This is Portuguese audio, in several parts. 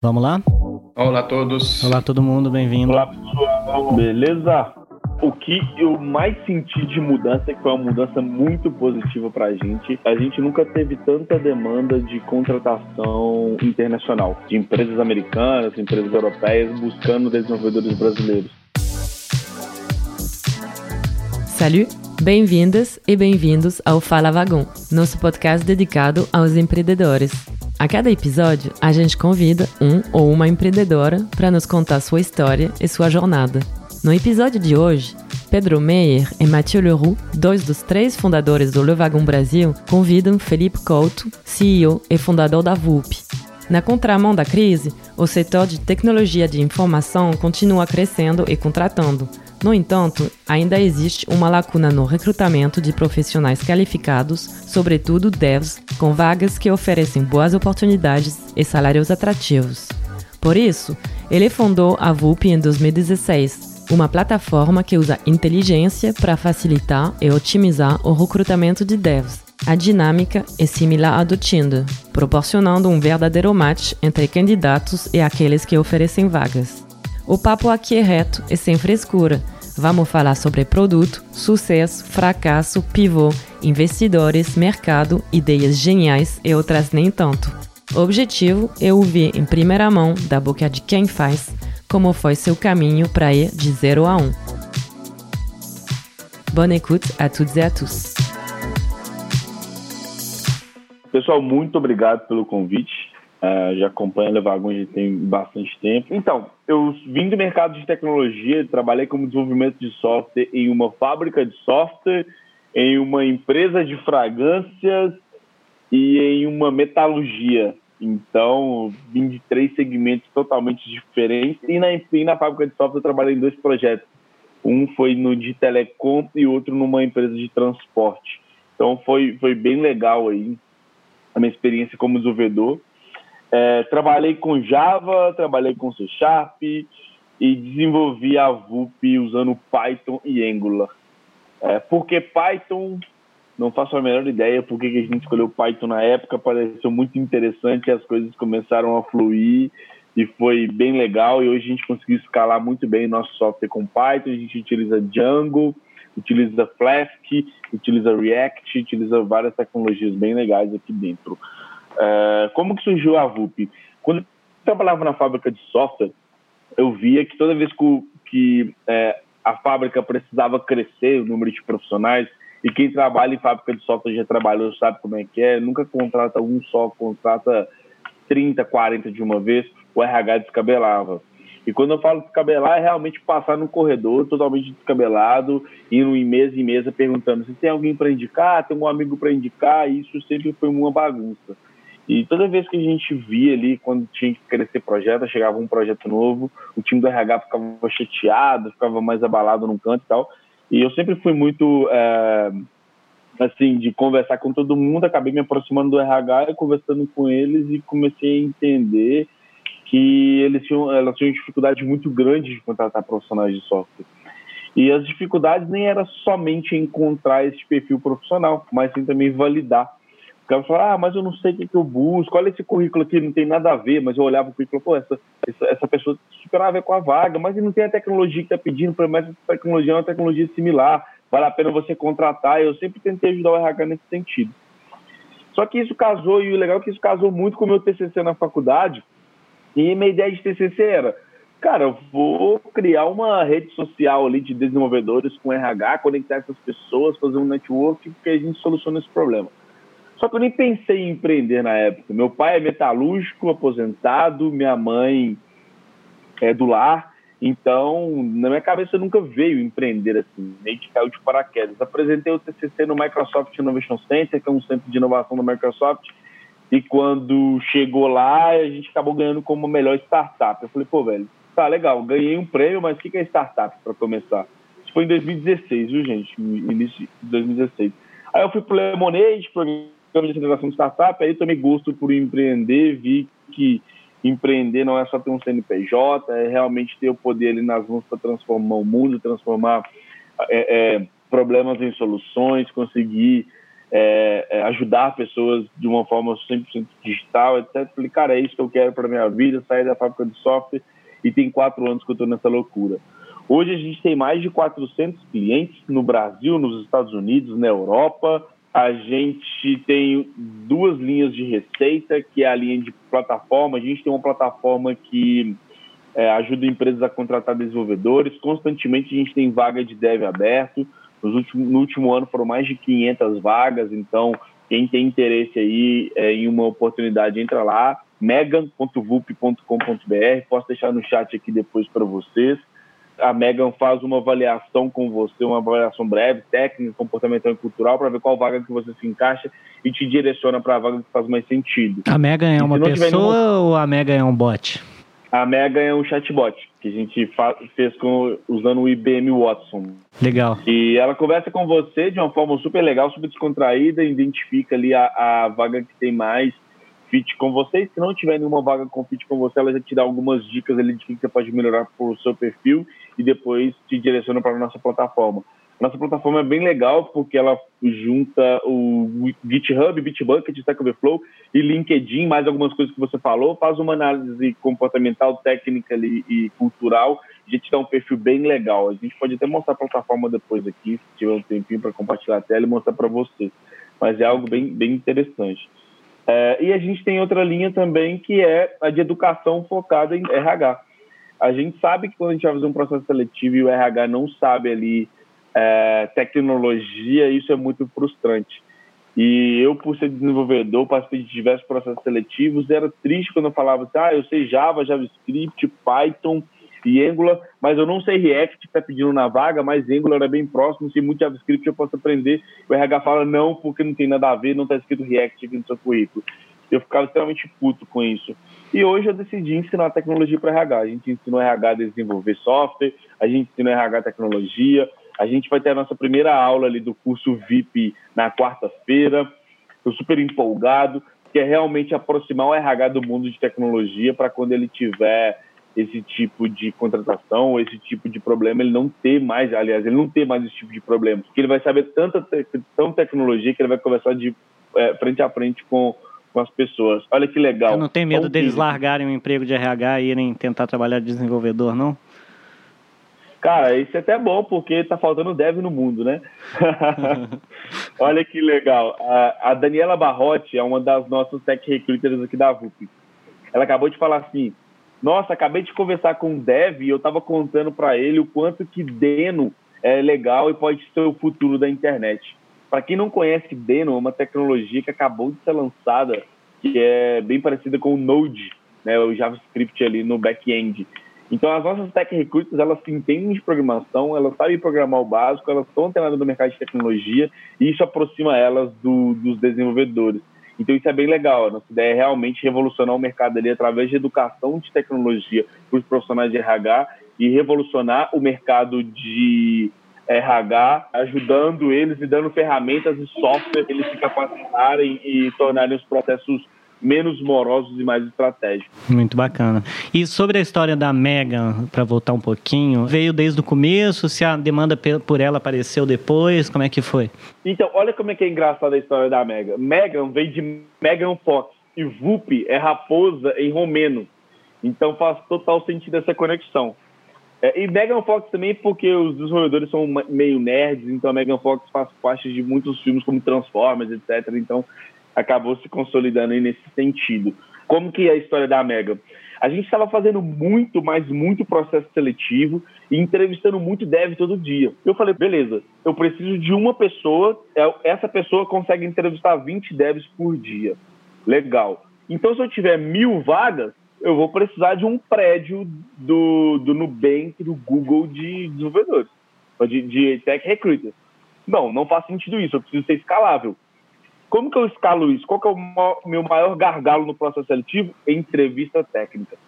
Vamos lá? Olá a todos. Olá todo mundo, bem-vindo. Olá pessoal, beleza? O que eu mais senti de mudança, que foi uma mudança muito positiva para a gente, a gente nunca teve tanta demanda de contratação internacional, de empresas americanas, empresas europeias buscando desenvolvedores brasileiros. Salut, bem-vindas e bem-vindos ao Fala Vagão, nosso podcast dedicado aos empreendedores. A cada episódio, a gente convida um ou uma empreendedora para nos contar sua história e sua jornada. No episódio de hoje, Pedro Meyer e Mathieu Leroux, dois dos três fundadores do Le Wagon Brasil, convidam Felipe Couto, CEO e fundador da VUP. Na contramão da crise, o setor de tecnologia de informação continua crescendo e contratando, no entanto, ainda existe uma lacuna no recrutamento de profissionais qualificados, sobretudo devs, com vagas que oferecem boas oportunidades e salários atrativos. Por isso, ele fundou a VUP em 2016, uma plataforma que usa inteligência para facilitar e otimizar o recrutamento de devs. A dinâmica é similar à do Tinder, proporcionando um verdadeiro match entre candidatos e aqueles que oferecem vagas. O papo aqui é reto e sem frescura. Vamos falar sobre produto, sucesso, fracasso, pivô, investidores, mercado, ideias geniais e outras nem tanto. O objetivo é ouvir em primeira mão, da boca de quem faz, como foi seu caminho para ir de 0 a 1. Um. Bonne écoute à toutes et à tous. Pessoal, muito obrigado pelo convite. Uh, já acompanho a Levagon já tem bastante tempo. Então, eu vim do mercado de tecnologia, trabalhei como desenvolvimento de software em uma fábrica de software, em uma empresa de fragrâncias e em uma metalurgia. Então, vim de três segmentos totalmente diferentes. E na, e na fábrica de software eu trabalhei em dois projetos. Um foi no de telecom e outro numa empresa de transporte. Então, foi, foi bem legal aí a minha experiência como desenvolvedor. É, trabalhei com Java, trabalhei com C Sharp e desenvolvi a VUP usando Python e Angular. É, Python? Não faço a menor ideia por que a gente escolheu Python na época, pareceu muito interessante, as coisas começaram a fluir e foi bem legal. E hoje a gente conseguiu escalar muito bem nosso software com Python. A gente utiliza Django, utiliza Flask, utiliza React, utiliza várias tecnologias bem legais aqui dentro. Uh, como que surgiu a VUP? Quando eu trabalhava na fábrica de software, eu via que toda vez que, que é, a fábrica precisava crescer o número de profissionais, e quem trabalha em fábrica de software já trabalhou, sabe como é que é, nunca contrata um só, contrata 30, 40 de uma vez, o RH descabelava. E quando eu falo descabelar, é realmente passar no corredor totalmente descabelado, indo em mesa em mesa perguntando se tem alguém para indicar, tem um amigo para indicar, e isso sempre foi uma bagunça. E toda vez que a gente via ali, quando tinha que crescer projeto, chegava um projeto novo, o time do RH ficava chateado, ficava mais abalado num canto e tal. E eu sempre fui muito, é, assim, de conversar com todo mundo, acabei me aproximando do RH e conversando com eles e comecei a entender que eles tinham, elas tinham dificuldade muito grande de contratar profissionais de software. E as dificuldades nem era somente encontrar esse perfil profissional, mas sim também validar o cara fala, ah, mas eu não sei o que, que eu busco, olha esse currículo aqui, não tem nada a ver, mas eu olhava o currículo, pô, essa, essa, essa pessoa super a ver com a vaga, mas não tem a tecnologia que está pedindo, mas essa tecnologia é uma tecnologia similar, vale a pena você contratar, eu sempre tentei ajudar o RH nesse sentido. Só que isso casou, e o legal é que isso casou muito com o meu TCC na faculdade, e minha ideia de TCC era, cara, eu vou criar uma rede social ali de desenvolvedores com RH, conectar essas pessoas, fazer um network, porque a gente soluciona esse problema. Só que eu nem pensei em empreender na época. Meu pai é metalúrgico, aposentado, minha mãe é do lar. Então, na minha cabeça nunca veio empreender assim, meio que caiu de paraquedas. Apresentei o TCC no Microsoft Innovation Center, que é um centro de inovação da Microsoft, e quando chegou lá, a gente acabou ganhando como melhor startup. Eu falei, pô, velho, tá legal, ganhei um prêmio, mas o que é startup para começar? Isso foi em 2016, viu, gente? Início de 2016. Aí eu fui pro Lemonade, programa de aceleração de startup, aí tomei gosto por empreender, vi que empreender não é só ter um CNPJ, é realmente ter o poder ali nas mãos para transformar o mundo, transformar é, é, problemas em soluções, conseguir é, é, ajudar pessoas de uma forma 100% digital, etc. Falei, cara, é isso que eu quero para minha vida, sair da fábrica de software e tem quatro anos que eu estou nessa loucura. Hoje a gente tem mais de 400 clientes no Brasil, nos Estados Unidos, na Europa. A gente tem duas linhas de receita, que é a linha de plataforma. A gente tem uma plataforma que é, ajuda empresas a contratar desenvolvedores. Constantemente a gente tem vaga de dev aberto. Últimos, no último ano foram mais de 500 vagas, então quem tem interesse aí é, em uma oportunidade, entra lá, megan.vup.com.br, posso deixar no chat aqui depois para vocês. A Megan faz uma avaliação com você, uma avaliação breve, técnica, comportamental e cultural, para ver qual vaga que você se encaixa e te direciona para a vaga que faz mais sentido. A Megan é uma pessoa nenhuma... ou a Megan é um bot? A Mega é um chatbot que a gente fez com, usando o IBM Watson. Legal. E ela conversa com você de uma forma super legal, super descontraída, identifica ali a, a vaga que tem mais fit com você. E se não tiver nenhuma vaga com fit com você, ela já te dá algumas dicas ali de que você pode melhorar para o seu perfil e depois te direciona para a nossa plataforma. Nossa plataforma é bem legal porque ela junta o GitHub, Bitbucket, Stack Overflow e LinkedIn, mais algumas coisas que você falou, faz uma análise comportamental, técnica e cultural, a gente dá um perfil bem legal. A gente pode até mostrar a plataforma depois aqui, se tiver um tempinho para compartilhar a tela e mostrar para você. Mas é algo bem, bem interessante. É, e a gente tem outra linha também que é a de educação focada em RH. A gente sabe que quando a gente vai fazer um processo seletivo e o RH não sabe ali é, tecnologia, isso é muito frustrante. E eu, por ser desenvolvedor, participei de diversos processos seletivos, era triste quando eu falava assim, ah, eu sei Java, JavaScript, Python e Angular, mas eu não sei React, está pedindo na vaga, mas Angular é bem próximo, se muito JavaScript eu posso aprender. O RH fala, não, porque não tem nada a ver, não está escrito React aqui no seu currículo. Eu ficava extremamente puto com isso. E hoje eu decidi ensinar tecnologia para RH. A gente ensinou RH a desenvolver software, a gente ensinou RH tecnologia, a gente vai ter a nossa primeira aula ali do curso VIP na quarta-feira. Estou super empolgado, que é realmente aproximar o RH do mundo de tecnologia para quando ele tiver esse tipo de contratação, esse tipo de problema, ele não ter mais, aliás, ele não ter mais esse tipo de problema, porque ele vai saber tanta tão tecnologia que ele vai conversar de é, frente a frente com, com as pessoas. Olha que legal. Eu não tenho medo deles largarem o emprego de RH e irem tentar trabalhar de desenvolvedor, não? Cara, isso é até bom, porque tá faltando dev no mundo, né? Olha que legal. A, a, Daniela Barrotti é uma das nossas tech recruiters aqui da VUP. Ela acabou de falar assim: Nossa, acabei de conversar com um dev e eu tava contando para ele o quanto que Deno é legal e pode ser o futuro da internet. Para quem não conhece Deno, é uma tecnologia que acabou de ser lançada, que é bem parecida com o Node, né, o JavaScript ali no back-end. Então, as nossas tech recruiters, elas entendem de programação, elas sabem programar o básico, elas estão antenadas no mercado de tecnologia e isso aproxima elas do, dos desenvolvedores. Então, isso é bem legal. A nossa ideia é realmente revolucionar o mercado ali através de educação de tecnologia para os profissionais de RH e revolucionar o mercado de RH, ajudando eles e dando ferramentas e software para eles se capacitarem e tornarem os processos menos morosos e mais estratégicos. Muito bacana. E sobre a história da Megan, para voltar um pouquinho, veio desde o começo? Se a demanda por ela apareceu depois? Como é que foi? Então, olha como é que é engraçada a história da Megan. Megan veio de Megan Fox e Vup é raposa em romeno. Então faz total sentido essa conexão. É, e Megan Fox também porque os desenvolvedores são meio nerds, então a Megan Fox faz parte de muitos filmes como Transformers, etc. Então acabou se consolidando aí nesse sentido. Como que é a história da Mega? A gente estava fazendo muito, mas muito processo seletivo e entrevistando muito dev todo dia. Eu falei, beleza, eu preciso de uma pessoa, é, essa pessoa consegue entrevistar 20 devs por dia. Legal. Então, se eu tiver mil vagas, eu vou precisar de um prédio do, do Nubank, do Google de desenvolvedores, de, de tech recruiters. Não, não faz sentido isso, eu preciso ser escalável. Como que eu escalo isso? Qual que é o meu maior gargalo no processo seletivo? Entrevista técnica.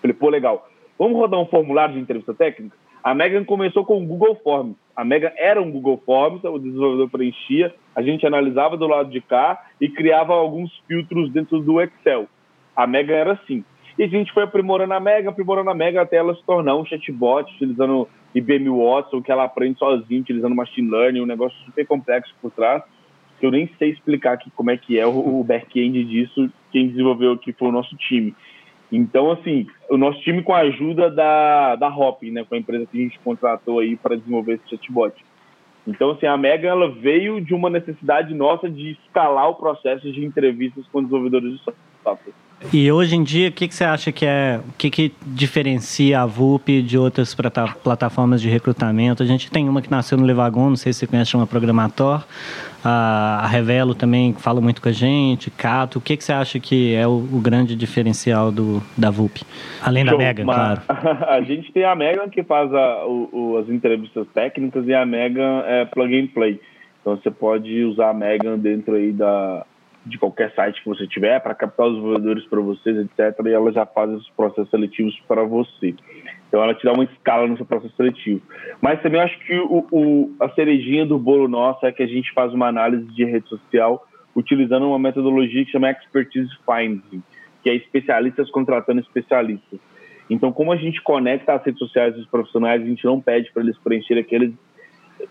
Falei, pô, legal. Vamos rodar um formulário de entrevista técnica? A Megan começou com o Google Forms. A Megan era um Google Forms, o desenvolvedor preenchia, a gente analisava do lado de cá e criava alguns filtros dentro do Excel. A Megan era assim. E a gente foi aprimorando a Mega, aprimorando a Mega até ela se tornar um chatbot, utilizando IBM Watson, que ela aprende sozinha, utilizando machine learning, um negócio super complexo por trás eu nem sei explicar aqui como é que é o, back-end disso. Quem desenvolveu aqui foi o nosso time. Então, assim, o nosso time com a ajuda da, da Hop, né, com a empresa que a gente contratou aí para desenvolver esse chatbot. Então, assim, a Mega ela veio de uma necessidade nossa de escalar o processo de entrevistas com desenvolvedores de software. E hoje em dia, o que, que você acha que é, o que, que diferencia a VUP de outras plataformas de recrutamento? A gente tem uma que nasceu no Levagon, não sei se você conhece, chama Programator. A, Revelo também fala muito com a gente, Cato. O que, que você acha que é o, o grande diferencial do, da VUP? Além Show, da Mega, claro. A gente tem a Mega que faz a, o, as entrevistas técnicas e a Mega é plug and play. Então você pode usar a Mega dentro aí da, de qualquer site que você tiver para captar os desenvolvedores para vocês, etc. E ela já faz os processos seletivos para você. Então ela te dá uma escala no seu processo seletivo. Mas também acho que o, o, a cerejinha do bolo nosso é que a gente faz uma análise de rede social utilizando uma metodologia que chama Expertise Finding, que é especialistas contratando especialistas. Então, como a gente conecta as redes sociais dos profissionais, a gente não pede para eles preencherem aqueles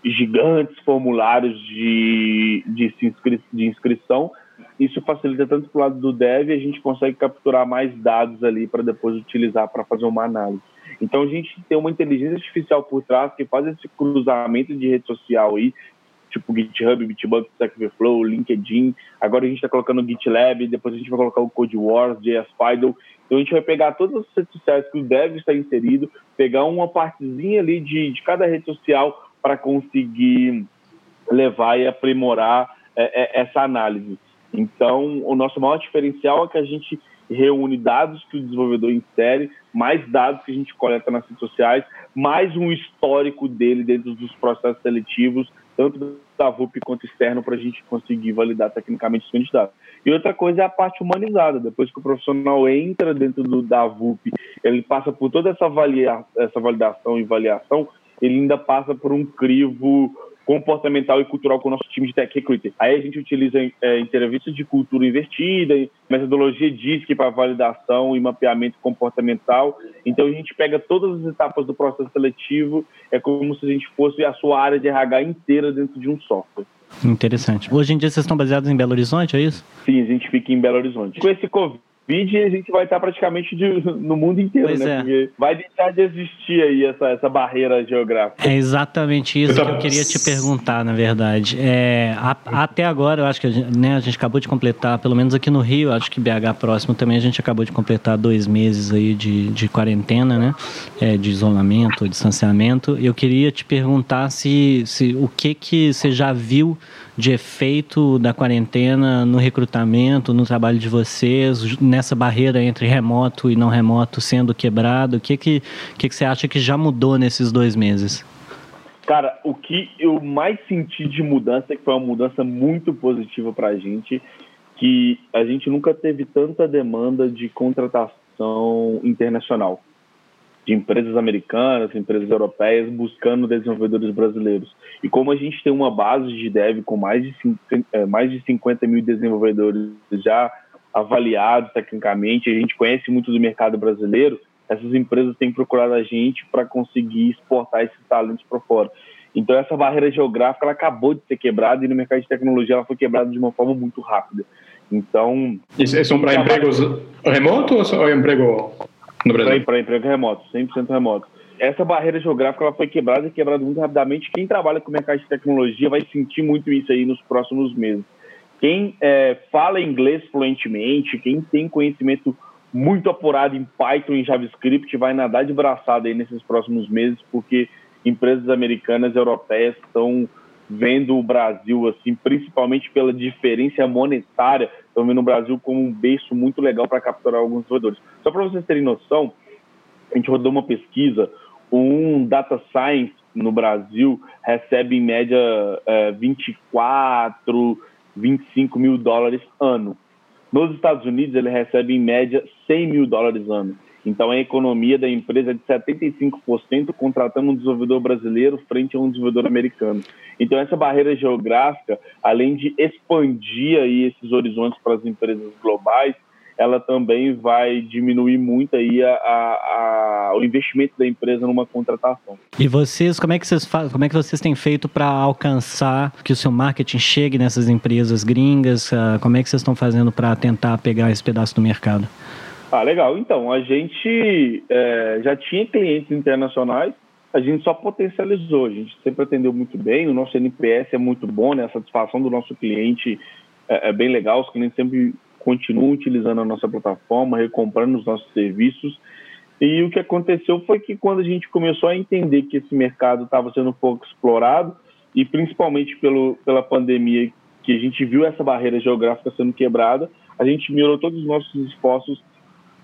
gigantes formulários de, de, inscri de inscrição, isso facilita tanto para o lado do dev, a gente consegue capturar mais dados ali para depois utilizar para fazer uma análise. Então a gente tem uma inteligência artificial por trás que faz esse cruzamento de rede social aí, tipo GitHub, Bitbucket, Stack Overflow, LinkedIn. Agora a gente está colocando o GitLab, depois a gente vai colocar o Code Wars, JS. Então a gente vai pegar todas as redes sociais que o dev está inserido, pegar uma partezinha ali de, de cada rede social para conseguir levar e aprimorar é, é, essa análise. Então, o nosso maior diferencial é que a gente reúne dados que o desenvolvedor insere, mais dados que a gente coleta nas redes sociais, mais um histórico dele dentro dos processos seletivos, tanto da VUP quanto externo, para a gente conseguir validar tecnicamente os candidatos. E outra coisa é a parte humanizada. Depois que o profissional entra dentro do, da VUP, ele passa por toda essa, avalia, essa validação e avaliação, ele ainda passa por um crivo comportamental e cultural com o nosso time de Tech Recruiter. Aí a gente utiliza é, entrevistas de cultura invertida, metodologia DISC para validação e mapeamento comportamental. Então a gente pega todas as etapas do processo seletivo, é como se a gente fosse a sua área de RH inteira dentro de um software. Interessante. Hoje em dia vocês estão baseados em Belo Horizonte, é isso? Sim, a gente fica em Belo Horizonte. Com esse Covid, Vide a gente vai estar praticamente de, no mundo inteiro, pois né? É. Porque vai deixar de existir aí essa, essa barreira geográfica. É exatamente isso que eu queria te perguntar, na verdade. É, a, até agora, eu acho que a gente, né, a gente acabou de completar, pelo menos aqui no Rio, acho que BH próximo também, a gente acabou de completar dois meses aí de, de quarentena, né? É, de isolamento, distanciamento. Eu queria te perguntar se, se o que que você já viu de efeito da quarentena no recrutamento, no trabalho de vocês, nessa barreira entre remoto e não remoto sendo quebrado? O que, que, que, que você acha que já mudou nesses dois meses? Cara, o que eu mais senti de mudança, que foi uma mudança muito positiva para a gente, que a gente nunca teve tanta demanda de contratação internacional de empresas americanas, empresas europeias buscando desenvolvedores brasileiros. E como a gente tem uma base de dev com mais de, é, mais de 50 mil desenvolvedores já avaliados tecnicamente, a gente conhece muito do mercado brasileiro, essas empresas têm procurado a gente para conseguir exportar esses talentos para fora. Então essa barreira geográfica ela acabou de ser quebrada e no mercado de tecnologia ela foi quebrada de uma forma muito rápida. Então. Isso são para empregos remotos ou emprego no Brasil? Para emprego remoto, 100% remoto. Essa barreira geográfica ela foi quebrada e quebrada muito rapidamente. Quem trabalha com mercado de tecnologia vai sentir muito isso aí nos próximos meses. Quem é, fala inglês fluentemente, quem tem conhecimento muito apurado em Python e JavaScript vai nadar de braçada aí nesses próximos meses, porque empresas americanas e europeias estão vendo o Brasil, assim, principalmente pela diferença monetária, estão vendo o Brasil como um berço muito legal para capturar alguns desenvolvedores. Só para vocês terem noção, a gente rodou uma pesquisa, um data science no Brasil recebe em média é, 24, 25 mil dólares ano. Nos Estados Unidos ele recebe em média 100 mil dólares ano. Então, a economia da empresa é de 75% contratando um desenvolvedor brasileiro frente a um desenvolvedor americano. Então, essa barreira geográfica, além de expandir aí esses horizontes para as empresas globais, ela também vai diminuir muito aí a, a, a, o investimento da empresa numa contratação. E vocês, como é que vocês como é que vocês têm feito para alcançar que o seu marketing chegue nessas empresas gringas? Ah, como é que vocês estão fazendo para tentar pegar esse pedaço do mercado? Ah, legal. Então, a gente é, já tinha clientes internacionais, a gente só potencializou, a gente sempre atendeu muito bem, o nosso NPS é muito bom, né? a satisfação do nosso cliente é, é bem legal, os clientes sempre continuam utilizando a nossa plataforma, recomprando os nossos serviços. E o que aconteceu foi que quando a gente começou a entender que esse mercado estava sendo pouco explorado, e principalmente pelo, pela pandemia, que a gente viu essa barreira geográfica sendo quebrada, a gente mirou todos os nossos esforços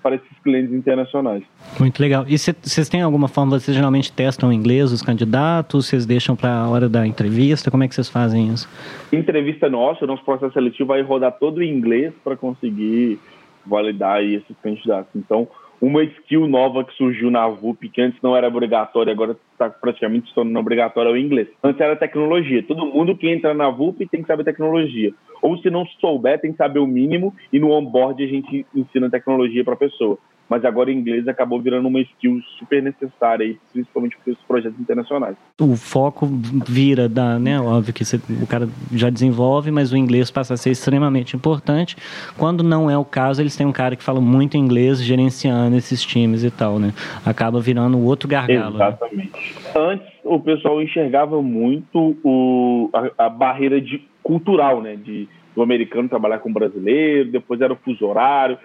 para esses clientes internacionais. Muito legal. E vocês têm alguma forma, vocês geralmente testam em inglês os candidatos, vocês deixam para a hora da entrevista, como é que vocês fazem isso? Entrevista nossa, o nosso processo seletivo vai rodar todo em inglês para conseguir validar esses candidatos. Então, uma skill nova que surgiu na VUP, que antes não era obrigatória, agora está praticamente se tornando obrigatória, é o inglês. Antes era tecnologia. Todo mundo que entra na VUP tem que saber tecnologia. Ou se não souber, tem que saber o mínimo e no onboard a gente ensina tecnologia para a pessoa mas agora o inglês acabou virando uma skill super necessária, aí, principalmente para os projetos internacionais. O foco vira da, né, óbvio que você, o cara já desenvolve, mas o inglês passa a ser extremamente importante. Quando não é o caso, eles têm um cara que fala muito inglês gerenciando esses times e tal, né? Acaba virando outro gargalo. Né? Exatamente. Né? Antes o pessoal enxergava muito o, a, a barreira de, cultural, né? De do americano trabalhar com o brasileiro, depois era o fuso horário,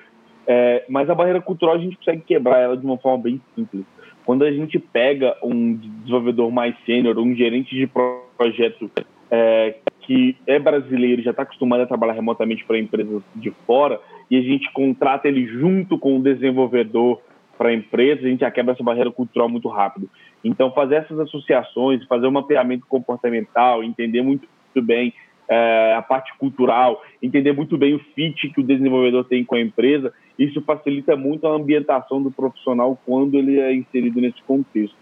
é, mas a barreira cultural a gente consegue quebrar ela de uma forma bem simples. Quando a gente pega um desenvolvedor mais sênior, um gerente de projeto é, que é brasileiro, já está acostumado a trabalhar remotamente para empresas de fora, e a gente contrata ele junto com o desenvolvedor para a empresa, a gente já quebra essa barreira cultural muito rápido. Então, fazer essas associações, fazer um mapeamento comportamental, entender muito bem é, a parte cultural, entender muito bem o fit que o desenvolvedor tem com a empresa, isso facilita muito a ambientação do profissional quando ele é inserido nesse contexto.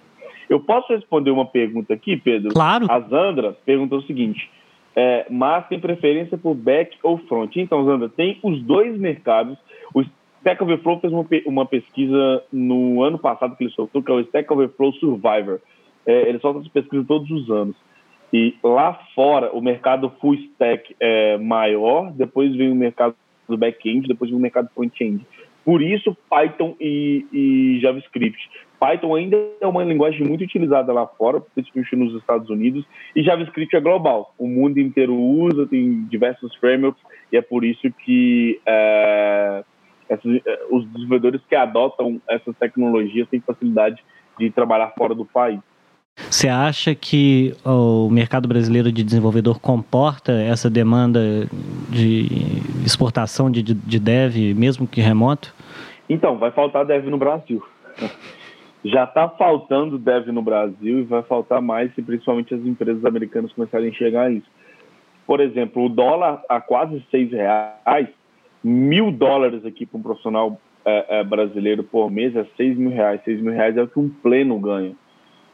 Eu posso responder uma pergunta aqui, Pedro? Claro. A Zandra perguntou o seguinte: é, mas tem preferência por back ou front? Então, Zandra, tem os dois mercados. O Stack Overflow fez uma, uma pesquisa no ano passado que ele soltou, que é o Stack Overflow Survivor. É, ele solta essa pesquisa todos os anos. E lá fora, o mercado full stack é maior, depois vem o mercado do back-end, depois vem o mercado front-end. Por isso, Python e, e, JavaScript. Python ainda é uma linguagem muito utilizada lá fora, principalmente nos Estados Unidos, e JavaScript é global. O mundo inteiro usa, tem diversos frameworks, e é por isso que é, é, os desenvolvedores que adotam essas tecnologias têm facilidade de trabalhar fora do país. Você acha que o mercado brasileiro de desenvolvedor comporta essa demanda de exportação de, de dev, mesmo que remoto? Então, vai faltar dev no Brasil. Já está faltando dev no Brasil e vai faltar mais se principalmente as empresas americanas começarem a enxergar isso. Por exemplo, o dólar a quase seis reais, mil dólares aqui para um profissional é, é, brasileiro por mês é seis mil reais. Seis mil reais é o que um pleno ganha.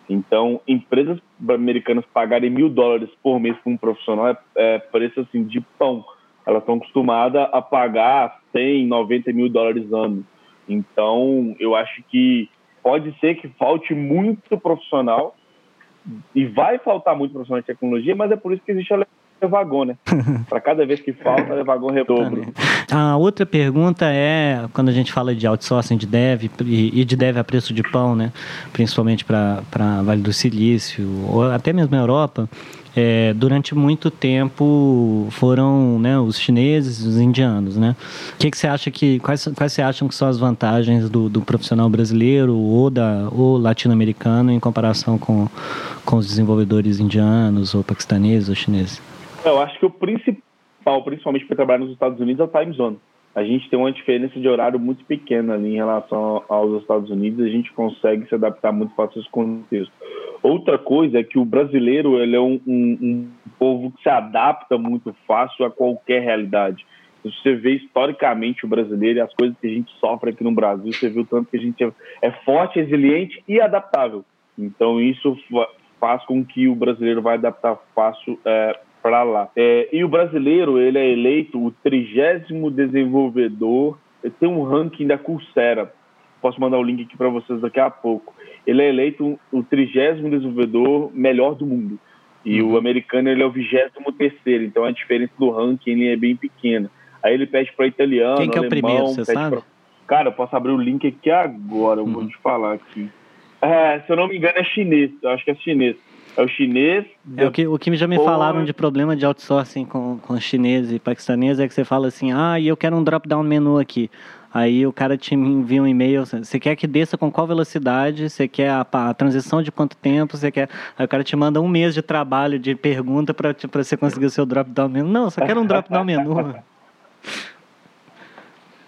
Então, empresas americanas pagarem mil dólares por mês para um profissional é, é, preço assim de pão. Elas estão acostumadas a pagar 100, 90 mil dólares ano. Então, eu acho que pode ser que falte muito profissional e vai faltar muito profissional de tecnologia, mas é por isso que existe a Levagon, né? Para cada vez que falta, a Levagon redobra. A outra pergunta é, quando a gente fala de outsourcing de dev e de dev a preço de pão, né? Principalmente para Vale do Silício, ou até mesmo a Europa, é, durante muito tempo foram né, os chineses os indianos, né? O que, que você acha que quais, quais você acham que são as vantagens do, do profissional brasileiro ou da ou latino-americano em comparação com, com os desenvolvedores indianos ou paquistaneses ou chineses? Eu acho que o principal, principalmente para trabalhar nos Estados Unidos, é o time zone. A gente tem uma diferença de horário muito pequena ali em relação aos Estados Unidos, a gente consegue se adaptar muito fácil esse contexto. Outra coisa é que o brasileiro ele é um, um, um povo que se adapta muito fácil a qualquer realidade. Se você vê historicamente o brasileiro e as coisas que a gente sofre aqui no Brasil, você o tanto que a gente é forte, resiliente e adaptável. Então isso faz com que o brasileiro vai adaptar fácil é, para lá. É, e o brasileiro ele é eleito o trigésimo desenvolvedor tem um ranking da Coursera. Posso mandar o link aqui para vocês daqui a pouco. Ele é eleito o trigésimo desenvolvedor melhor do mundo. E uhum. o americano ele é o vigésimo terceiro, então a diferença do ranking ele é bem pequena. Aí ele pede para italiano, Quem que é o primeiro, você sabe? Pra... Cara, eu posso abrir o link aqui agora, eu uhum. vou te falar aqui. É, se eu não me engano é chinês, eu acho que é chinês. É o chinês. É, o, que, o que já me falaram de problema de outsourcing com, com chinês e paquistanês é que você fala assim, ah, e eu quero um drop-down menu aqui. Aí o cara te envia um e-mail, você quer que desça com qual velocidade, você quer a, a, transição de quanto tempo, você quer. Aí o cara te manda um mês de trabalho de pergunta para você conseguir o seu drop-down menu. Não, só quero um drop-down menu.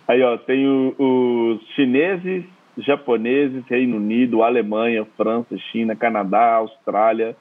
Aí, ó, tem o, os chineses, japoneses, Reino Unido, Alemanha, França, China, Canadá, Austrália.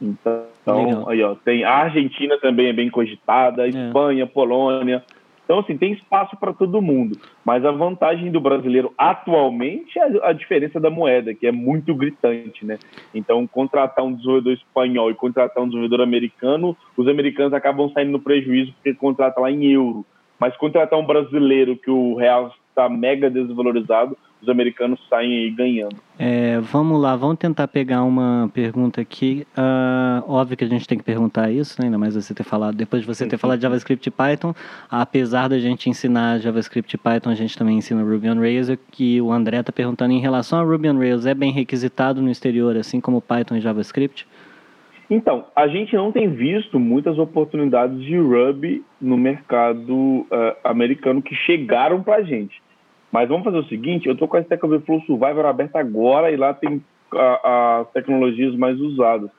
Então, Legal. aí, ó, tem a Argentina também é bem cogitada, é. Espanha, Polônia. Então, assim, tem espaço para todo mundo. Mas a vantagem do brasileiro atualmente é a diferença da moeda, que é muito gritante, né? Então, contratar um desenvolvedor espanhol e contratar um desenvolvedor americano, os americanos acabam saindo no prejuízo porque contrata lá em euro. Mas contratar um brasileiro que o real está mega desvalorizado, os americanos saem aí ganhando. É, vamos lá, vamos tentar pegar uma pergunta aqui. Uh, óbvio que a gente tem que perguntar isso, né? ainda mais você ter falado, depois de você ter falado de JavaScript e Python, apesar da gente ensinar JavaScript e Python, a gente também ensina Ruby on Rails, que o André está perguntando em relação a Ruby on Rails, é bem requisitado no exterior, assim como Python e JavaScript? Então, a gente não tem visto muitas oportunidades de Ruby no mercado uh, americano que chegaram para a gente. Mas vamos fazer o seguinte, eu estou com a Stack Overflow Survivor aberta agora e lá tem as tecnologias mais usadas.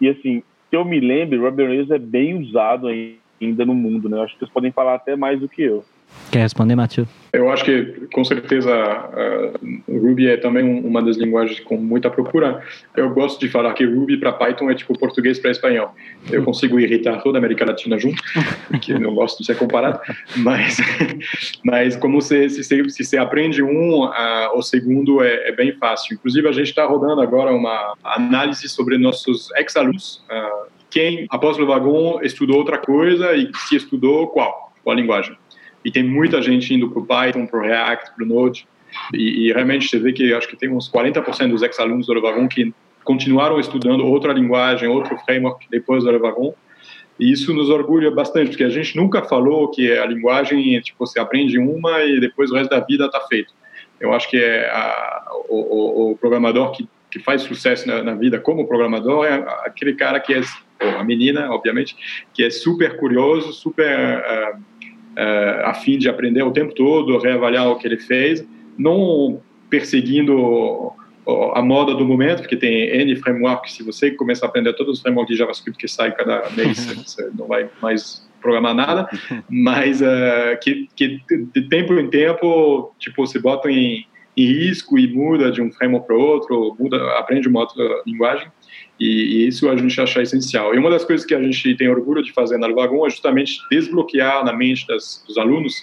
E assim, eu me lembre, Ruby on Rails é bem usado ainda no mundo, né? Eu acho que vocês podem falar até mais do que eu. Quer responder, Matheus? Eu acho que, com certeza, Ruby é também uma das linguagens com muita procura. Eu gosto de falar que Ruby para Python é tipo português para espanhol. Eu consigo irritar toda a América Latina junto, porque não gosto de ser comparado. Mas, mas como se, se, se você aprende um, o segundo é, é, bem fácil. Inclusive, a gente está rodando agora uma análise sobre nossos ex-alunos. Uh, quem, após o vagão, estudou outra coisa e se estudou qual? Qual a linguagem? E tem muita gente indo para o Python, para o React, para o Node, e, e, realmente você vê que acho que tem uns 40% dos ex-alunos do Levagon que continuaram estudando outra linguagem, outro framework depois do Levagon, e isso nos orgulha bastante, porque a gente nunca falou que a linguagem, tipo, você aprende uma e depois o resto da vida está feito. Eu acho que é a, o, o, programador que, que faz sucesso na, na, vida como programador é aquele cara que é, ou a menina, obviamente, que é super curioso, super... Uh, é, a fim de aprender o tempo todo, reavaliar o que ele fez, não perseguindo a moda do momento, porque tem N frameworks, se você começar a aprender todos os frameworks de JavaScript que saem cada mês, você não vai mais programar nada, mas uh, que, que de tempo em tempo, tipo, você bota em, em risco e muda de um framework para outro, muda, aprende uma outra linguagem, e, e, isso a gente acha essencial. E uma das coisas que a gente tem orgulho de fazer na Luvagon é justamente desbloquear na mente das, dos alunos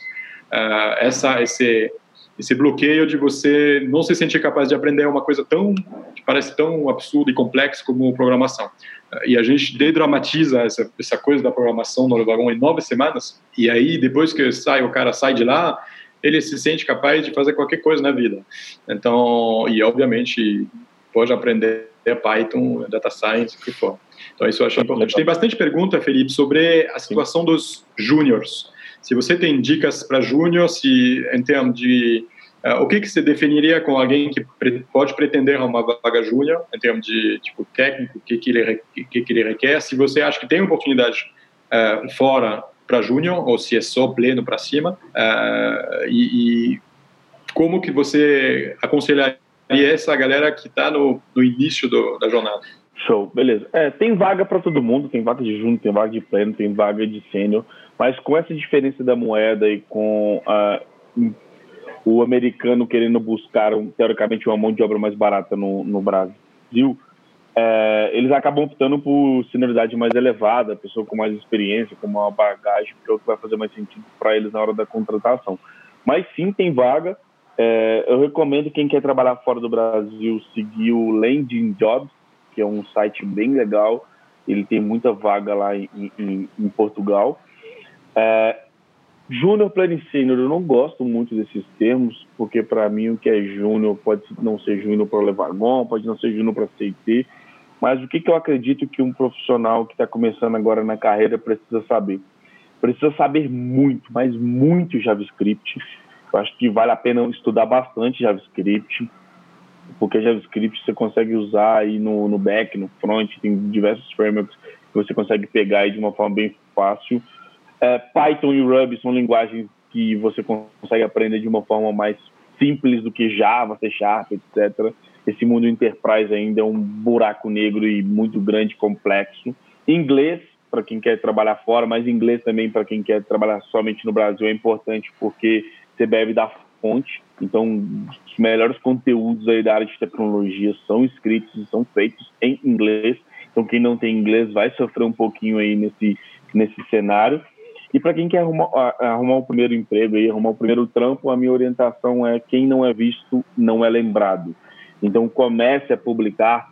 uh, essa, esse, esse bloqueio de você não se sentir capaz de aprender uma coisa tão que parece tão absurda e complexa como programação. Uh, e a gente dedramatiza essa, essa coisa da programação no Luvagon em nove semanas. E aí, depois que sai, o cara sai de lá, ele se sente capaz de fazer qualquer coisa na vida. Então, e obviamente pode aprender é Python, Data Science, o que for. Então, isso eu acho importante. Tem bastante pergunta, Felipe, sobre a situação dos júniors. Se você tem dicas para júnior, se em termos de uh, o que que você definiria com alguém que pre pode pretender uma vaga júnior, em termos de tipo técnico, o que que ele que, que ele requer? Se você acha que tem oportunidade uh, fora para júnior ou se é só pleno para cima, uh, e, e como que você aconselharia e essa galera que está no, no início do, da jornada. Show, beleza. É, tem vaga para todo mundo, tem vaga de junho, tem vaga de pleno, tem vaga de sênior, mas com essa diferença da moeda e com o americano querendo buscar, um, teoricamente, uma mão de obra mais barata no, no Brasil, é, eles acabam optando por senioridade mais elevada, pessoa com mais experiência, com uma bagagem, porque é o que vai fazer mais sentido para eles na hora da contratação. Mas sim, tem vaga, é, eu recomendo quem quer trabalhar fora do Brasil seguir o Landing Jobs, que é um site bem legal. Ele tem muita vaga lá em, em, em Portugal. É, Júnior, pleno sênior, eu não gosto muito desses termos, porque para mim o que é júnior pode não ser júnior para levar gom, pode não ser júnior para CIT, mas o que, que eu acredito que um profissional que está começando agora na carreira precisa saber? Precisa saber muito, mas muito JavaScript. Eu acho que vale a pena estudar bastante JavaScript, porque JavaScript você consegue usar aí no, no back, no front, tem diversos frameworks que você consegue pegar aí de uma forma bem fácil. É, Python e Ruby são linguagens que você consegue aprender de uma forma mais simples do que Java, C Sharp, etc. Esse mundo enterprise ainda é um buraco negro e muito grande, complexo. Inglês, para quem quer trabalhar fora, mas inglês também para quem quer trabalhar somente no Brasil é importante porque você bebe da fonte. Então, os melhores conteúdos aí da área de tecnologia são escritos e são feitos em inglês. Então, quem não tem inglês vai sofrer um pouquinho aí nesse, nesse cenário. E para quem quer arrumar, arrumar o primeiro emprego aí, arrumar o primeiro trampo, a minha orientação é quem não é visto não é lembrado. Então comece a publicar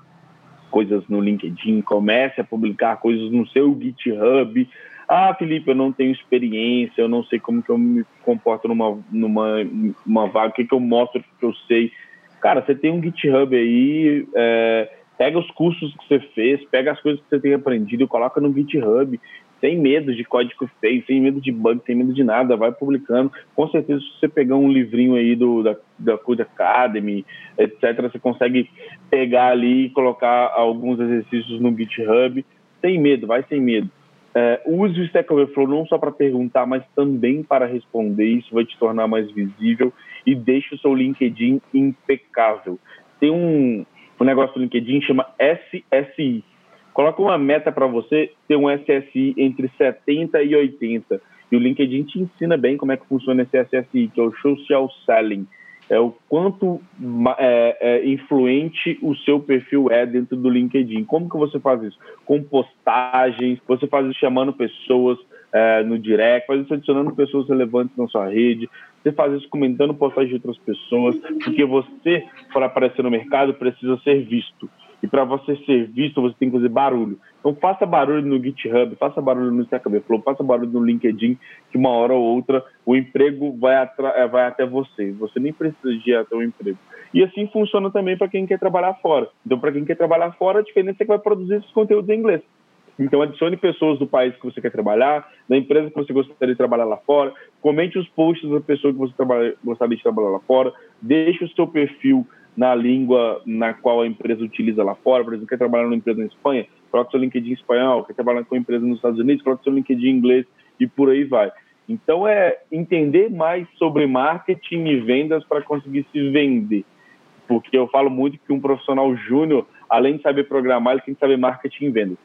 coisas no LinkedIn, comece a publicar coisas no seu GitHub. Ah, Felipe, eu não tenho experiência, eu não sei como que eu me comporto numa, numa uma vaga, o que, que eu mostro que eu sei. Cara, você tem um GitHub aí, é, pega os cursos que você fez, pega as coisas que você tem aprendido coloca no GitHub sem medo de código feio, sem medo de bug, sem medo de nada, vai publicando. Com certeza, se você pegar um livrinho aí do, da, da Code Academy, etc., você consegue pegar ali e colocar alguns exercícios no GitHub. Sem medo, vai sem medo. É, use o Stack Overflow não só para perguntar, mas também para responder. Isso vai te tornar mais visível e deixe o seu LinkedIn impecável. Tem um, um negócio do LinkedIn chama SSI, Coloca uma meta para você ter um SSI entre 70 e 80. E o LinkedIn te ensina bem como é que funciona esse SSI, que é o Social Selling. É o quanto é, é, influente o seu perfil é dentro do LinkedIn. Como que você faz isso? Com postagens, você faz isso chamando pessoas é, no direct, faz isso adicionando pessoas relevantes na sua rede, você faz isso comentando postagens de outras pessoas, porque você, para aparecer no mercado, precisa ser visto. E para você ser visto, você tem que fazer barulho. Então faça barulho no GitHub, faça barulho no Stack Overflow, faça barulho no LinkedIn, que uma hora ou outra o emprego vai, eh, vai até você. Você nem precisa de ir até o emprego. E assim funciona também para quem quer trabalhar fora. Então, para quem quer trabalhar fora, a diferença é que vai produzir esses conteúdos em inglês. Então, adicione pessoas do país que você quer trabalhar, da empresa que você gostaria de trabalhar lá fora, comente os posts da pessoa que você trabalha, gostaria de trabalhar lá fora, deixe o seu perfil na língua na qual a empresa utiliza lá fora. Por exemplo, quer trabalhar numa empresa na Espanha, coloca seu LinkedIn em espanhol, quer trabalhar com uma empresa nos Estados Unidos, coloca seu LinkedIn em inglês e por aí vai. Então é entender mais sobre marketing e vendas para conseguir se vender. Porque eu falo muito que um profissional júnior, além de saber programar, ele tem que saber marketing e vendas.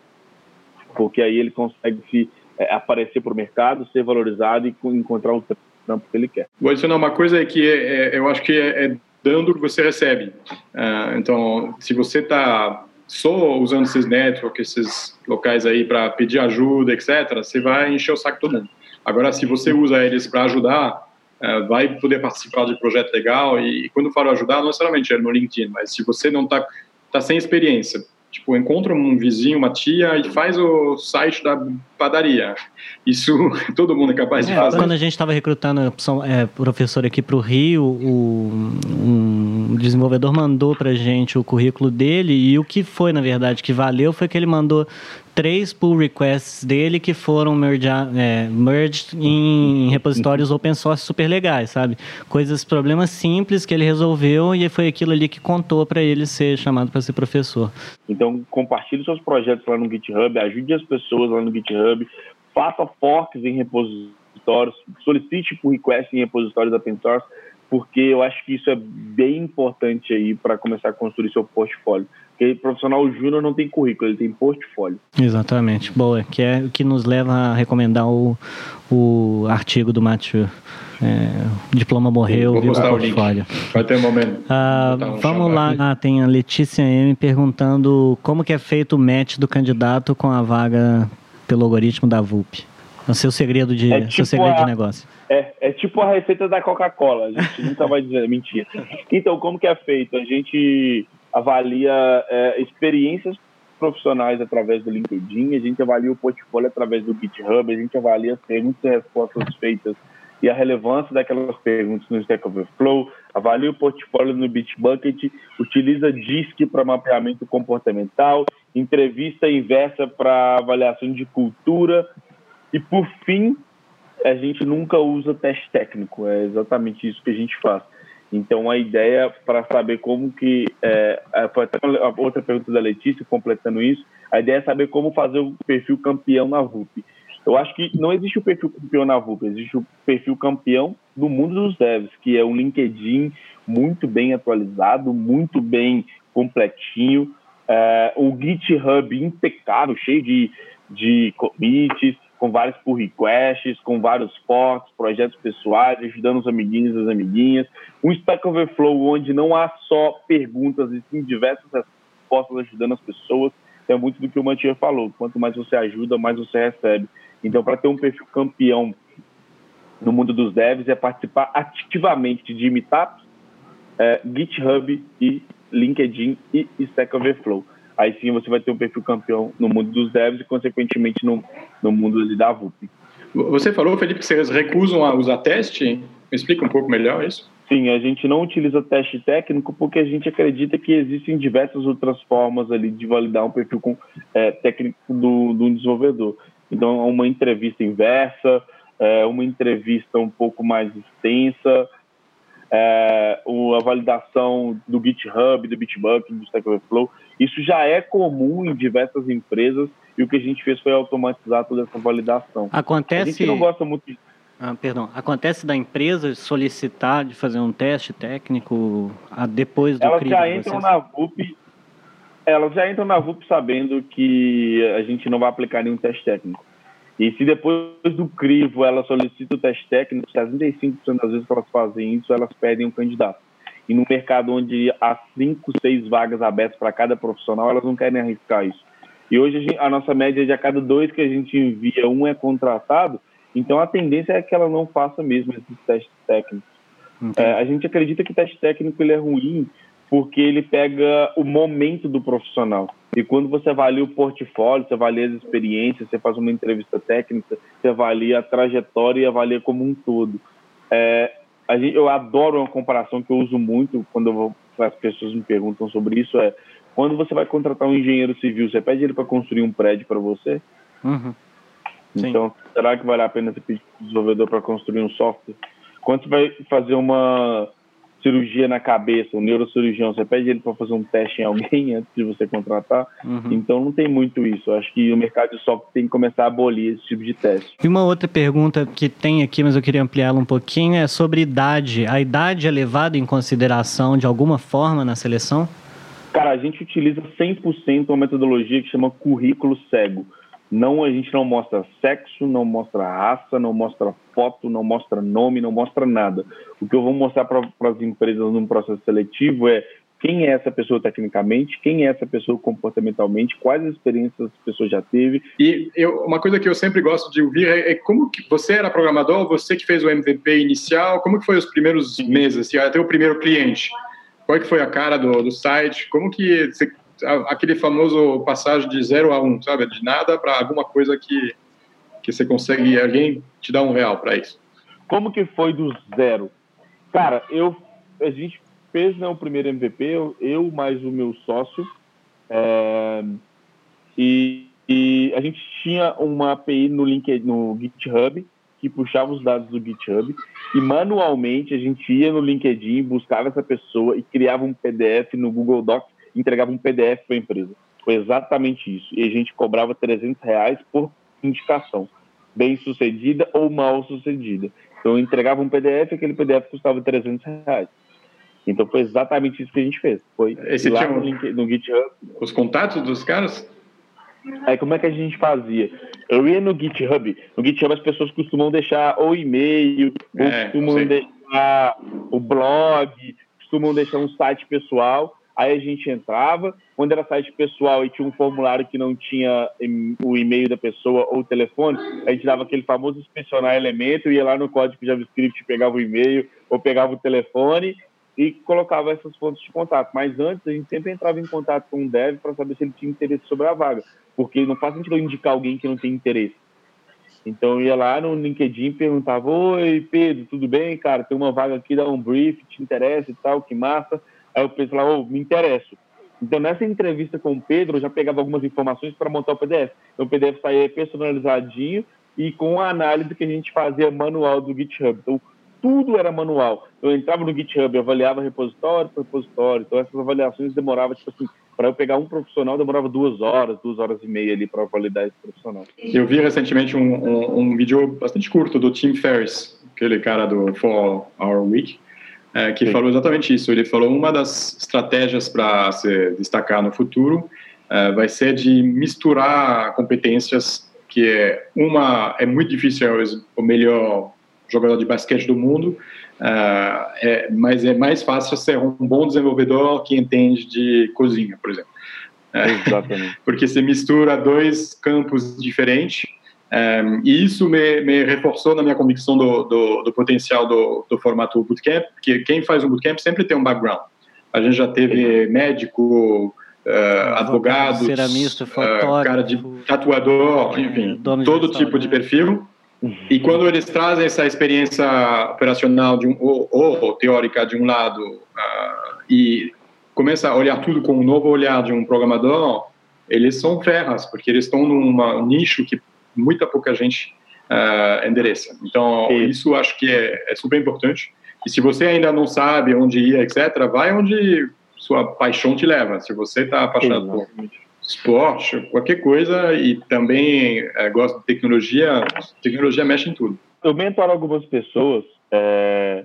Porque aí ele consegue se é, aparecer para o mercado, ser valorizado e encontrar o trampo que ele quer. Vou adicionar uma coisa que é, é, eu acho que é, é dando o que você recebe. Uh, então, se você está só usando esses networks, esses locais aí para pedir ajuda, etc., você vai encher o saco todo mundo. Agora, se você usa eles para ajudar, uh, vai poder participar de projeto legal. E, e quando falo ajudar, não necessariamente é no LinkedIn, mas se você não está tá sem experiência, Tipo, encontra um vizinho, uma tia e faz o site da padaria. Isso todo mundo é capaz de é, fazer. Quando a gente estava recrutando é, professor aqui para o Rio, o, um desenvolvedor mandou para gente o currículo dele e o que foi, na verdade, que valeu foi que ele mandou três pull requests dele que foram merge, é, merged em repositórios open source super legais, sabe? Coisas, problemas simples que ele resolveu e foi aquilo ali que contou para ele ser chamado para ser professor. Então, compartilhe seus projetos lá no GitHub, ajude as pessoas lá no GitHub, faça forks em repositórios, solicite pull requests em repositórios open source, porque eu acho que isso é bem importante aí para começar a construir seu portfólio. Porque profissional júnior não tem currículo, ele tem portfólio. Exatamente. Boa, que é o que nos leva a recomendar o, o artigo do Mathieu. É, diploma morreu, viu o portfólio. Vai ter um momento. Ah, um vamos lá. Ah, tem a Letícia M perguntando como que é feito o match do candidato com a vaga pelo algoritmo da VUP. É o seu segredo de, é tipo seu segredo a, de negócio. É, é tipo a receita da Coca-Cola. A gente nunca vai dizer mentira. Então, como que é feito? A gente avalia é, experiências profissionais através do LinkedIn, a gente avalia o portfólio através do GitHub, a gente avalia as perguntas e respostas feitas e a relevância daquelas perguntas no Stack Overflow, avalia o portfólio no Bitbucket, utiliza DISC para mapeamento comportamental, entrevista inversa para avaliação de cultura e, por fim, a gente nunca usa teste técnico, é exatamente isso que a gente faz. Então, a ideia para saber como que. É, é outra pergunta da Letícia, completando isso. A ideia é saber como fazer o perfil campeão na VUP. Eu acho que não existe o perfil campeão na VUP, existe o perfil campeão do mundo dos devs, que é um LinkedIn muito bem atualizado, muito bem completinho, é, um GitHub impecável, cheio de, de commits, com vários pull requests, com vários forks, projetos pessoais, ajudando os amiguinhos e as amiguinhas. Um Stack Overflow onde não há só perguntas, e sim diversas respostas ajudando as pessoas. É muito do que o Mantier falou. Quanto mais você ajuda, mais você recebe. Então, para ter um perfil campeão no mundo dos devs, é participar ativamente de meetups, é, GitHub e LinkedIn e Stack Overflow aí sim você vai ter um perfil campeão no mundo dos devs e, consequentemente, no, no mundo da VUP. Você falou, Felipe, que vocês recusam a usar teste? Me explica um pouco melhor isso. Sim, a gente não utiliza teste técnico porque a gente acredita que existem diversas outras formas ali de validar um perfil com, é, técnico do, do desenvolvedor. Então, uma entrevista inversa, é, uma entrevista um pouco mais extensa, é, a validação do GitHub, do Bitbucket, do Stack Overflow. Isso já é comum em diversas empresas e o que a gente fez foi automatizar toda essa validação. Acontece. A gente não gosta muito de... ah, perdão. Acontece da empresa solicitar de fazer um teste técnico ah, depois do Elas já entram na VUP. Elas já entram na VUP sabendo que a gente não vai aplicar nenhum teste técnico. E se depois do crivo ela solicita o teste técnico, 65% das vezes que elas fazem isso, elas pedem um candidato. E no mercado onde há 5, 6 vagas abertas para cada profissional, elas não querem arriscar isso. E hoje a, gente, a, nossa média é de a cada dois que a gente envia, um é contratado. Então a tendência é que ela não faça mesmo esses testes técnicos. É, a gente acredita que o teste técnico ele é ruim porque ele pega o momento do profissional. E quando você avalia o portfólio, você avalia as experiências, você faz uma entrevista técnica, você avalia a trajetória e avalia como um todo. É, gente, eu adoro uma comparação que eu uso muito quando vou, as pessoas me perguntam sobre isso, é quando você vai contratar um engenheiro civil, você pede ele para construir um prédio para você? Uhum. Então, será que vale a pena você pedir para o desenvolvedor para construir um software? Quando você vai fazer uma cirurgia na cabeça, o neurocirurgião, você pede ele para fazer um teste em alguém antes de você contratar. Uhum. Então não tem muito isso. Eu acho que o mercado de software tem que começar a abolir esse tipo de teste. E uma outra pergunta que tem aqui, mas eu queria ampliá-la um pouquinho, é sobre idade. A idade é levada em consideração de alguma forma na seleção? Cara, a gente utiliza 100% uma metodologia que chama currículo cego. Não, a gente não mostra sexo, não mostra raça, não mostra foto, não mostra nome, não mostra nada. O que eu vou mostrar para as empresas num processo seletivo é quem é essa pessoa tecnicamente, quem é essa pessoa comportamentalmente, quais experiências essa pessoa já teve. E eu, uma coisa que eu sempre gosto de ouvir é, é, como que você era programador, você que fez o MVP inicial, como que foi os primeiros meses, assim, até o primeiro cliente? Qual que foi a cara do, do site? Como que você aquele famoso passagem de zero a um, sabe? De nada para alguma coisa que, que você consegue, alguém te dá um real para isso. Como que foi do zero? Cara, eu, a gente fez né, o primeiro MVP, eu, eu mais o meu sócio, é, e, e, a gente tinha uma API no, LinkedIn, no GitHub, que puxava os dados do GitHub, e manualmente a gente ia no LinkedIn, buscava essa pessoa e criava um PDF no Google Docs entregava um PDF para a empresa. Foi exatamente isso. E a gente cobrava 300 reais por indicação, bem sucedida ou mal sucedida. Então eu entregava um PDF e aquele PDF custava 300 reais. Então foi exatamente isso que a gente fez. Foi Esse lá no, link, no GitHub. Os contatos dos caras? Aí como é que a gente fazia? Eu ia no GitHub. No GitHub as pessoas costumam deixar ou e-mail, é, costumam deixar o blog, costumam deixar um site pessoal. Aí a gente entrava, quando era site pessoal e tinha um formulário que não tinha o e-mail da pessoa ou o telefone, a gente dava aquele famoso inspecionar elemento, ia lá no código JavaScript, pegava o e-mail ou pegava o telefone e colocava essas fontes de contato. Mas antes a gente sempre entrava em contato com o dev para saber se ele tinha interesse sobre a vaga, porque não faz sentido eu indicar alguém que não tem interesse. Então eu ia lá no LinkedIn e perguntava: Oi, Pedro, tudo bem, cara? Tem uma vaga aqui, dá um brief, te interessa e tal, que massa. Aí o Pedro falava: oh, me interesso. Então nessa entrevista com o Pedro, eu já pegava algumas informações para montar o PDF. Então o PDF saía personalizadinho e com a análise que a gente fazia manual do GitHub. Então tudo era manual. Eu entrava no GitHub, avaliava repositório por repositório. Então essas avaliações demoravam, tipo assim, para eu pegar um profissional demorava duas horas, duas horas e meia ali para validar esse profissional. Eu vi recentemente um, um, um, vídeo bastante curto do Tim Ferriss, aquele cara do For Our Week, é, que Sim. falou exatamente isso. Ele falou uma das estratégias para se destacar no futuro é, vai ser de misturar competências que é uma é muito difícil é o melhor jogador de basquete do mundo Uh, é, mas é mais fácil ser um bom desenvolvedor que entende de cozinha, por exemplo. É, Exatamente. porque você mistura dois campos diferentes um, é, e isso me, me, reforçou na minha convicção do, do, do potencial do, do, formato bootcamp, que quem faz um bootcamp sempre tem um background. A gente já teve médico, uh, advogado, ceramista, uh, cara de tatuador, enfim, todo tipo de perfil. E quando eles trazem essa experiência operacional de um, ou, ou teórica de um lado uh, e começa a olhar tudo com um novo olhar de um programador, eles são ferras, porque eles estão num nicho que muita pouca gente uh, endereça. Então, isso acho que é, é, super importante. E se você ainda não sabe onde ir, etc., vai onde sua paixão te leva. Se você está apaixonado por esporte, qualquer coisa, e também é, gosto de tecnologia, tecnologia mexe em tudo. Eu mentoro algumas pessoas, é,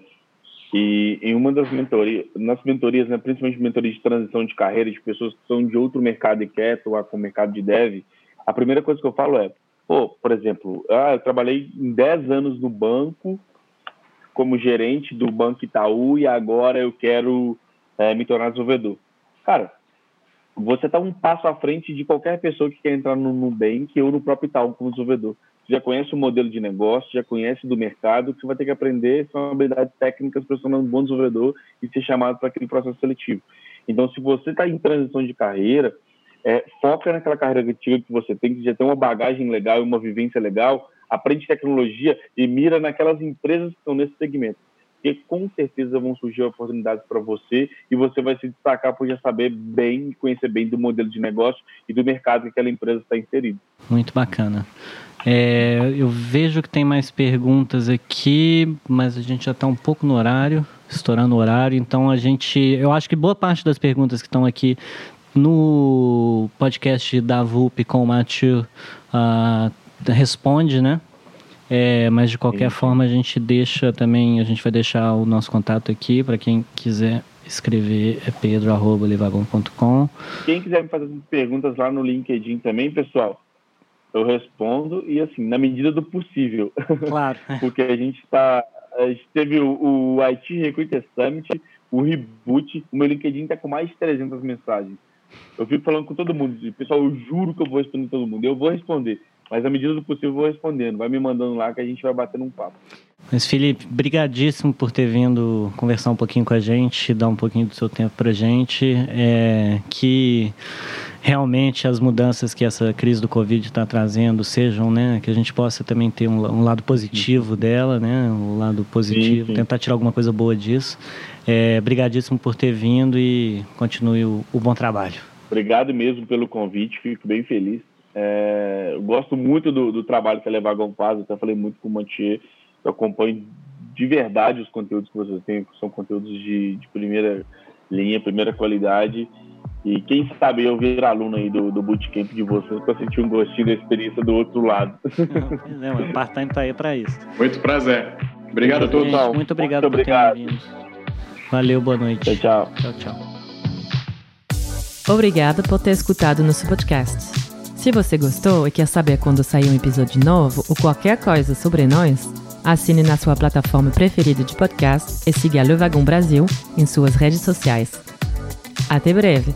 e em uma das mentorias, nas mentorias, né, principalmente mentorias de transição de carreira, de pessoas que são de outro mercado e querem atuar com o mercado de dev, a primeira coisa que eu falo é, pô, por exemplo, ah, eu trabalhei em 10 anos no banco, como gerente do Banco Itaú, e agora eu quero é, me tornar desenvolvedor. Cara, você está um passo à frente de qualquer pessoa que quer entrar no Nubank ou no próprio Itaú como desenvolvedor. Você já conhece o modelo de negócio, já conhece do mercado, que você vai ter que aprender são habilidades técnicas para se tornar um bom desenvolvedor e ser chamado para aquele processo seletivo. Então, se você está em transição de carreira, é, foca naquela carreira antiga que você tem, que já tem uma bagagem legal e uma vivência legal, aprende tecnologia e mira naquelas empresas que estão nesse segmento porque com certeza vão surgir oportunidades para você e você vai se destacar por já saber bem, conhecer bem do modelo de negócio e do mercado que aquela empresa está inserida. Muito bacana. É, eu vejo que tem mais perguntas aqui, mas a gente já está um pouco no horário, estourando o horário, então a gente, eu acho que boa parte das perguntas que estão aqui no podcast da VUP com o Mathieu uh, responde, né? É, mas de qualquer Sim. forma a gente deixa também, a gente vai deixar o nosso contato aqui para quem quiser escrever é pedro@levagon.com. Quem quiser me fazer perguntas lá no LinkedIn também, pessoal, eu respondo e assim, na medida do possível. Claro. Porque a gente está a gente teve o, o IT Recruiter Summit, o Reboot, o meu LinkedIn está com mais de 300 mensagens. Eu fico falando com todo mundo, pessoal, eu juro que eu vou responder todo mundo. Eu vou responder. Mas à medida do possível eu vou respondendo. Vai me mandando lá que a gente vai batendo um papo. Mas Felipe, brigadíssimo por ter vindo conversar um pouquinho com a gente, dar um pouquinho do seu tempo pra gente. É, que realmente as mudanças que essa crise do Covid está trazendo sejam, né, que a gente possa também ter um, um lado positivo sim. dela, né, um lado positivo, sim, sim. tentar tirar alguma coisa boa disso. É, brigadíssimo por ter vindo e continue o, o bom trabalho. Obrigado mesmo pelo convite, fico bem feliz. É, eu gosto muito do, do, trabalho que a Levagão faz, até falei muito com o Mantier, eu acompanho de verdade os conteúdos que vocês têm, que são conteúdos de, de primeira linha, primeira qualidade. E quem sabe eu vir aluno aí do, do bootcamp de vocês para sentir um gostinho da experiência do outro lado. Não, o part-time tá aí para isso. Muito prazer. Obrigado muito, a todos. Gente, muito obrigado muito por obrigado. terem vindo. Valeu, boa noite. Tchau, tchau. Tchau, tchau. Obrigada por ter escutado nosso podcast. Se você gostou e quer saber quando sair um episódio novo ou qualquer coisa sobre nós, assine na sua plataforma preferida de podcast e siga Le Wagon Brasil em suas redes sociais. Hazte breve.